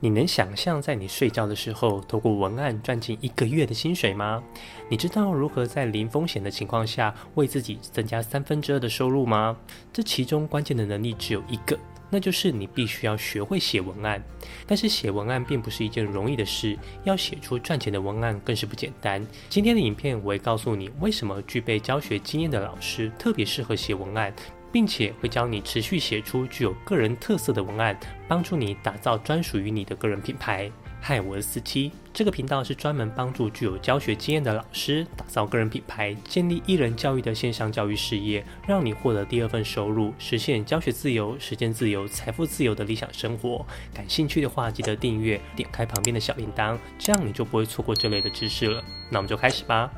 你能想象在你睡觉的时候，透过文案赚进一个月的薪水吗？你知道如何在零风险的情况下为自己增加三分之二的收入吗？这其中关键的能力只有一个，那就是你必须要学会写文案。但是写文案并不是一件容易的事，要写出赚钱的文案更是不简单。今天的影片我会告诉你，为什么具备教学经验的老师特别适合写文案。并且会教你持续写出具有个人特色的文案，帮助你打造专属于你的个人品牌。嗨，我是四七，这个频道是专门帮助具有教学经验的老师打造个人品牌，建立艺人教育的线上教育事业，让你获得第二份收入，实现教学自由、时间自由、财富自由的理想生活。感兴趣的话，记得订阅，点开旁边的小铃铛，这样你就不会错过这类的知识了。那我们就开始吧。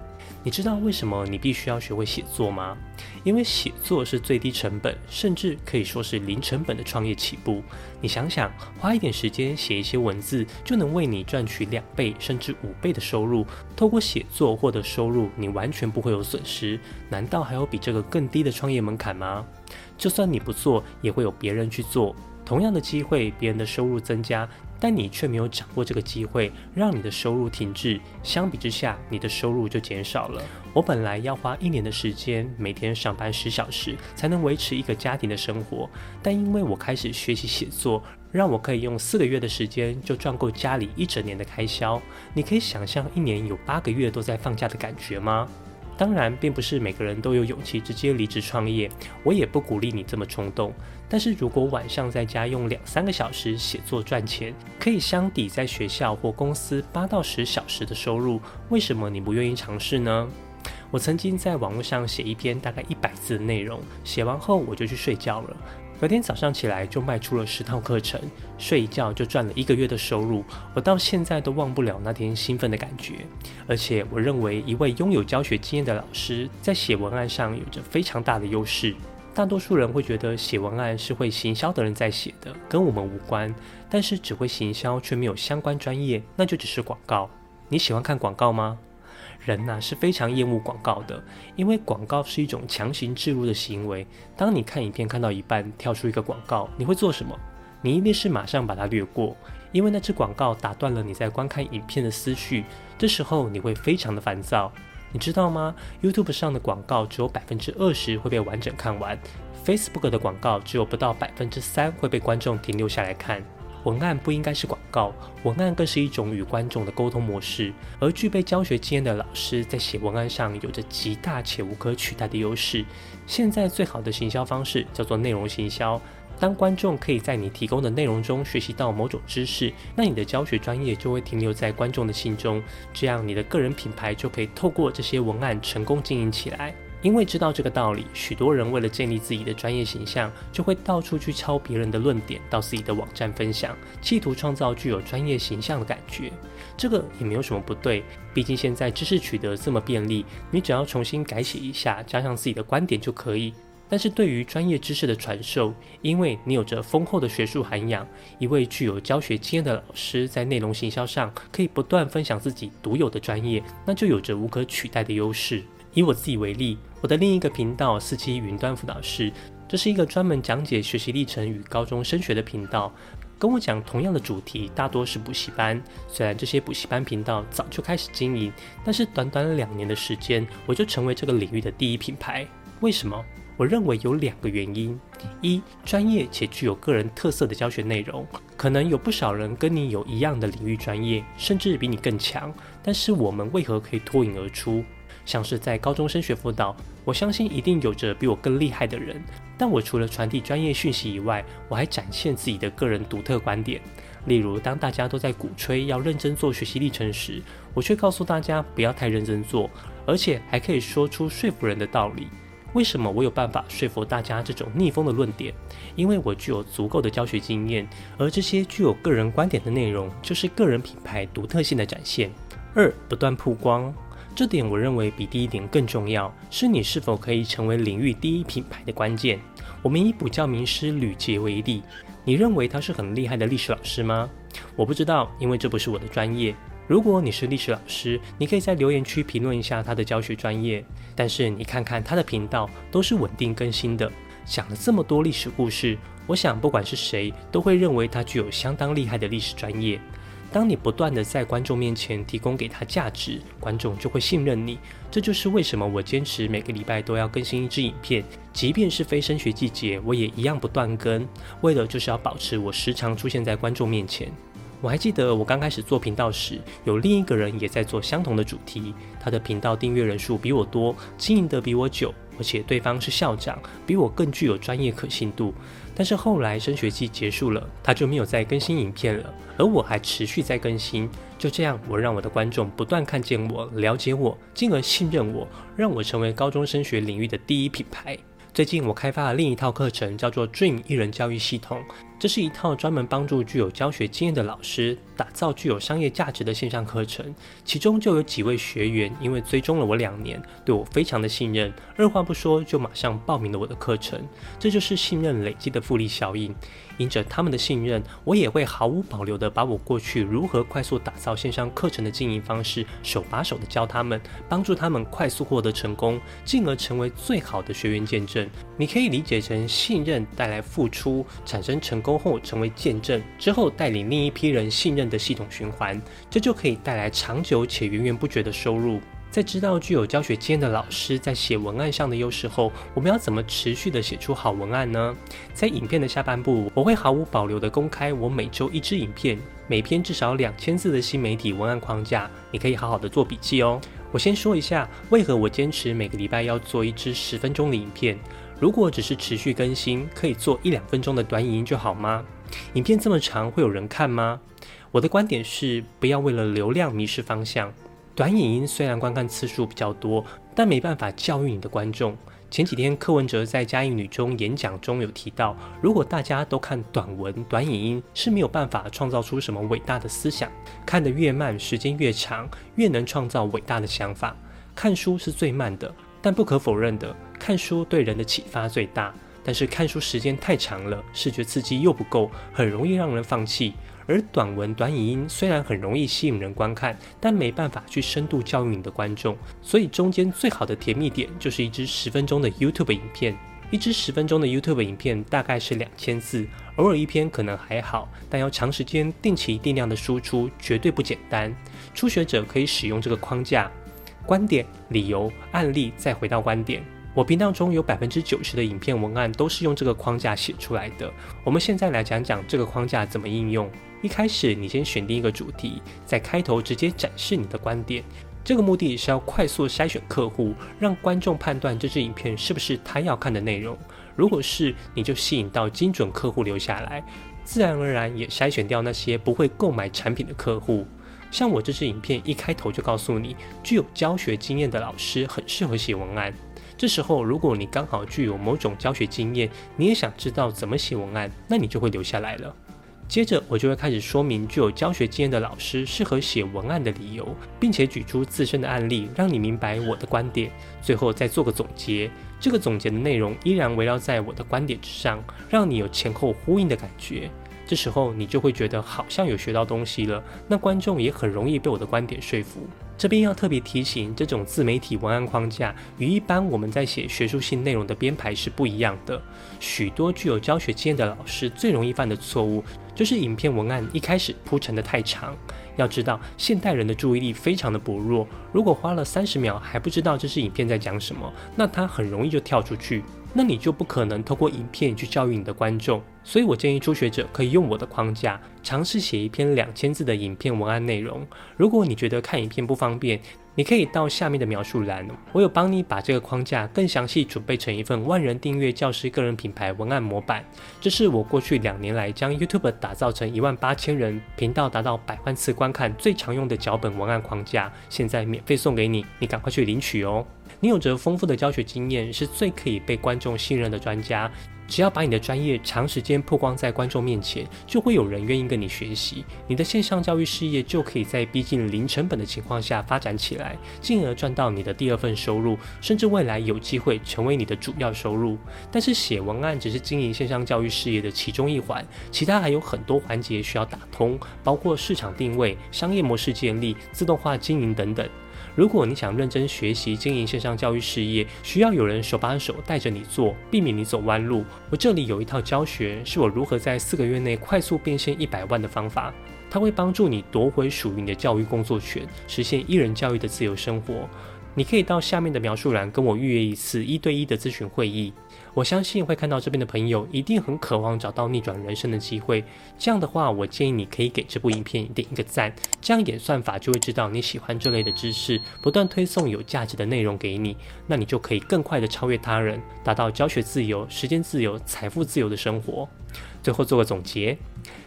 你知道为什么你必须要学会写作吗？因为写作是最低成本，甚至可以说是零成本的创业起步。你想想，花一点时间写一些文字，就能为你赚取两倍甚至五倍的收入。透过写作获得收入，你完全不会有损失。难道还有比这个更低的创业门槛吗？就算你不做，也会有别人去做。同样的机会，别人的收入增加。但你却没有掌握这个机会，让你的收入停滞。相比之下，你的收入就减少了。我本来要花一年的时间，每天上班十小时，才能维持一个家庭的生活。但因为我开始学习写作，让我可以用四个月的时间就赚够家里一整年的开销。你可以想象一年有八个月都在放假的感觉吗？当然，并不是每个人都有勇气直接离职创业，我也不鼓励你这么冲动。但是如果晚上在家用两三个小时写作赚钱，可以相抵在学校或公司八到十小时的收入，为什么你不愿意尝试呢？我曾经在网络上写一篇大概一百字的内容，写完后我就去睡觉了。隔天早上起来就卖出了十套课程，睡一觉就赚了一个月的收入。我到现在都忘不了那天兴奋的感觉。而且我认为，一位拥有教学经验的老师在写文案上有着非常大的优势。大多数人会觉得写文案是会行销的人在写的，跟我们无关。但是只会行销却没有相关专业，那就只是广告。你喜欢看广告吗？人呐是非常厌恶广告的，因为广告是一种强行置入的行为。当你看影片看到一半跳出一个广告，你会做什么？你一定是马上把它略过，因为那只广告打断了你在观看影片的思绪。这时候你会非常的烦躁。你知道吗？YouTube 上的广告只有百分之二十会被完整看完，Facebook 的广告只有不到百分之三会被观众停留下来看。文案不应该是广告，文案更是一种与观众的沟通模式。而具备教学经验的老师在写文案上有着极大且无可取代的优势。现在最好的行销方式叫做内容行销。当观众可以在你提供的内容中学习到某种知识，那你的教学专业就会停留在观众的心中，这样你的个人品牌就可以透过这些文案成功经营起来。因为知道这个道理，许多人为了建立自己的专业形象，就会到处去抄别人的论点到自己的网站分享，企图创造具有专业形象的感觉。这个也没有什么不对，毕竟现在知识取得这么便利，你只要重新改写一下，加上自己的观点就可以。但是对于专业知识的传授，因为你有着丰厚的学术涵养，一位具有教学经验的老师在内容行销上可以不断分享自己独有的专业，那就有着无可取代的优势。以我自己为例，我的另一个频道四七云端辅导室，这是一个专门讲解学习历程与高中升学的频道。跟我讲同样的主题，大多是补习班。虽然这些补习班频道早就开始经营，但是短短两年的时间，我就成为这个领域的第一品牌。为什么？我认为有两个原因：一，专业且具有个人特色的教学内容，可能有不少人跟你有一样的领域专业，甚至比你更强，但是我们为何可以脱颖而出？像是在高中升学辅导，我相信一定有着比我更厉害的人。但我除了传递专业讯息以外，我还展现自己的个人独特观点。例如，当大家都在鼓吹要认真做学习历程时，我却告诉大家不要太认真做，而且还可以说出说服人的道理。为什么我有办法说服大家这种逆风的论点？因为我具有足够的教学经验，而这些具有个人观点的内容，就是个人品牌独特性的展现。二，不断曝光。这点我认为比第一点更重要，是你是否可以成为领域第一品牌的关键。我们以补教名师吕杰为例，你认为他是很厉害的历史老师吗？我不知道，因为这不是我的专业。如果你是历史老师，你可以在留言区评论一下他的教学专业。但是你看看他的频道都是稳定更新的，讲了这么多历史故事，我想不管是谁都会认为他具有相当厉害的历史专业。当你不断的在观众面前提供给他价值，观众就会信任你。这就是为什么我坚持每个礼拜都要更新一支影片，即便是非升学季节，我也一样不断更，为了就是要保持我时常出现在观众面前。我还记得我刚开始做频道时，有另一个人也在做相同的主题，他的频道订阅人数比我多，经营得比我久，而且对方是校长，比我更具有专业可信度。但是后来升学季结束了，他就没有再更新影片了，而我还持续在更新。就这样，我让我的观众不断看见我、了解我，进而信任我，让我成为高中升学领域的第一品牌。最近我开发了另一套课程，叫做 Dream 艺人教育系统。这是一套专门帮助具有教学经验的老师打造具有商业价值的线上课程。其中就有几位学员，因为追踪了我两年，对我非常的信任，二话不说就马上报名了我的课程。这就是信任累积的复利效应。因着他们的信任，我也会毫无保留的把我过去如何快速打造线上课程的经营方式，手把手的教他们，帮助他们快速获得成功，进而成为最好的学员见证。你可以理解成信任带来付出，产生成功后成为见证，之后带领另一批人信任的系统循环，这就可以带来长久且源源不绝的收入。在知道具有教学经验的老师在写文案上的优势后，我们要怎么持续的写出好文案呢？在影片的下半部，我会毫无保留的公开我每周一支影片，每篇至少两千字的新媒体文案框架，你可以好好的做笔记哦。我先说一下，为何我坚持每个礼拜要做一支十分钟的影片。如果只是持续更新，可以做一两分钟的短影音就好吗？影片这么长，会有人看吗？我的观点是，不要为了流量迷失方向。短影音虽然观看次数比较多，但没办法教育你的观众。前几天柯文哲在嘉义女中演讲中有提到，如果大家都看短文、短影音，是没有办法创造出什么伟大的思想。看得越慢，时间越长，越能创造伟大的想法。看书是最慢的，但不可否认的，看书对人的启发最大。但是看书时间太长了，视觉刺激又不够，很容易让人放弃。而短文、短影音虽然很容易吸引人观看，但没办法去深度教育你的观众。所以中间最好的甜蜜点就是一支十分钟的 YouTube 影片。一支十分钟的 YouTube 影片大概是两千字，偶尔一篇可能还好，但要长时间、定期、定量的输出绝对不简单。初学者可以使用这个框架：观点、理由、案例，再回到观点。我频道中有百分之九十的影片文案都是用这个框架写出来的。我们现在来讲讲这个框架怎么应用。一开始，你先选定一个主题，在开头直接展示你的观点。这个目的是要快速筛选客户，让观众判断这支影片是不是他要看的内容。如果是，你就吸引到精准客户留下来，自然而然也筛选掉那些不会购买产品的客户。像我这支影片一开头就告诉你，具有教学经验的老师很适合写文案。这时候，如果你刚好具有某种教学经验，你也想知道怎么写文案，那你就会留下来了。接着，我就会开始说明具有教学经验的老师适合写文案的理由，并且举出自身的案例，让你明白我的观点。最后再做个总结，这个总结的内容依然围绕在我的观点之上，让你有前后呼应的感觉。这时候你就会觉得好像有学到东西了，那观众也很容易被我的观点说服。这边要特别提醒，这种自媒体文案框架与一般我们在写学术性内容的编排是不一样的。许多具有教学经验的老师最容易犯的错误，就是影片文案一开始铺陈的太长。要知道，现代人的注意力非常的薄弱，如果花了三十秒还不知道这是影片在讲什么，那他很容易就跳出去。那你就不可能透过影片去教育你的观众，所以我建议初学者可以用我的框架，尝试写一篇两千字的影片文案内容。如果你觉得看影片不方便，你可以到下面的描述栏，我有帮你把这个框架更详细准备成一份万人订阅教师个人品牌文案模板。这是我过去两年来将 YouTube 打造成一万八千人频道达到百万次观看最常用的脚本文案框架，现在免费送给你，你赶快去领取哦。你有着丰富的教学经验，是最可以被观众信任的专家。只要把你的专业长时间曝光在观众面前，就会有人愿意跟你学习。你的线上教育事业就可以在逼近零成本的情况下发展起来，进而赚到你的第二份收入，甚至未来有机会成为你的主要收入。但是写文案只是经营线上教育事业的其中一环，其他还有很多环节需要打通，包括市场定位、商业模式建立、自动化经营等等。如果你想认真学习经营线上教育事业，需要有人手把手带着你做，避免你走弯路。我这里有一套教学，是我如何在四个月内快速变现一百万的方法，它会帮助你夺回属于你的教育工作权，实现一人教育的自由生活。你可以到下面的描述栏跟我预约一次一对一的咨询会议。我相信会看到这边的朋友一定很渴望找到逆转人生的机会。这样的话，我建议你可以给这部影片点一个赞，这样演算法就会知道你喜欢这类的知识，不断推送有价值的内容给你，那你就可以更快的超越他人，达到教学自由、时间自由、财富自由的生活。最后做个总结，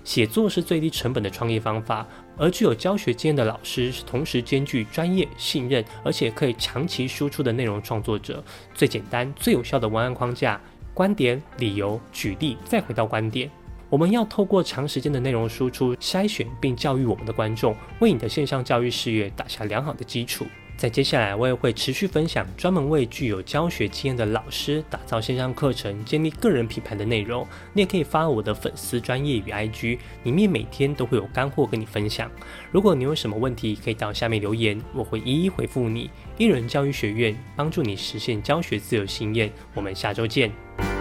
写作是最低成本的创业方法，而具有教学经验的老师是同时兼具专业、信任，而且可以长期输出的内容创作者。最简单、最有效的文案框架：观点、理由、举例，再回到观点。我们要透过长时间的内容输出，筛选并教育我们的观众，为你的线上教育事业打下良好的基础。在接下来，我也会持续分享专门为具有教学经验的老师打造线上课程、建立个人品牌的内容。你也可以发我的粉丝专业与 IG，里面每天都会有干货跟你分享。如果你有什么问题，可以到下面留言，我会一一回复你。一人教育学院帮助你实现教学自由心愿，我们下周见。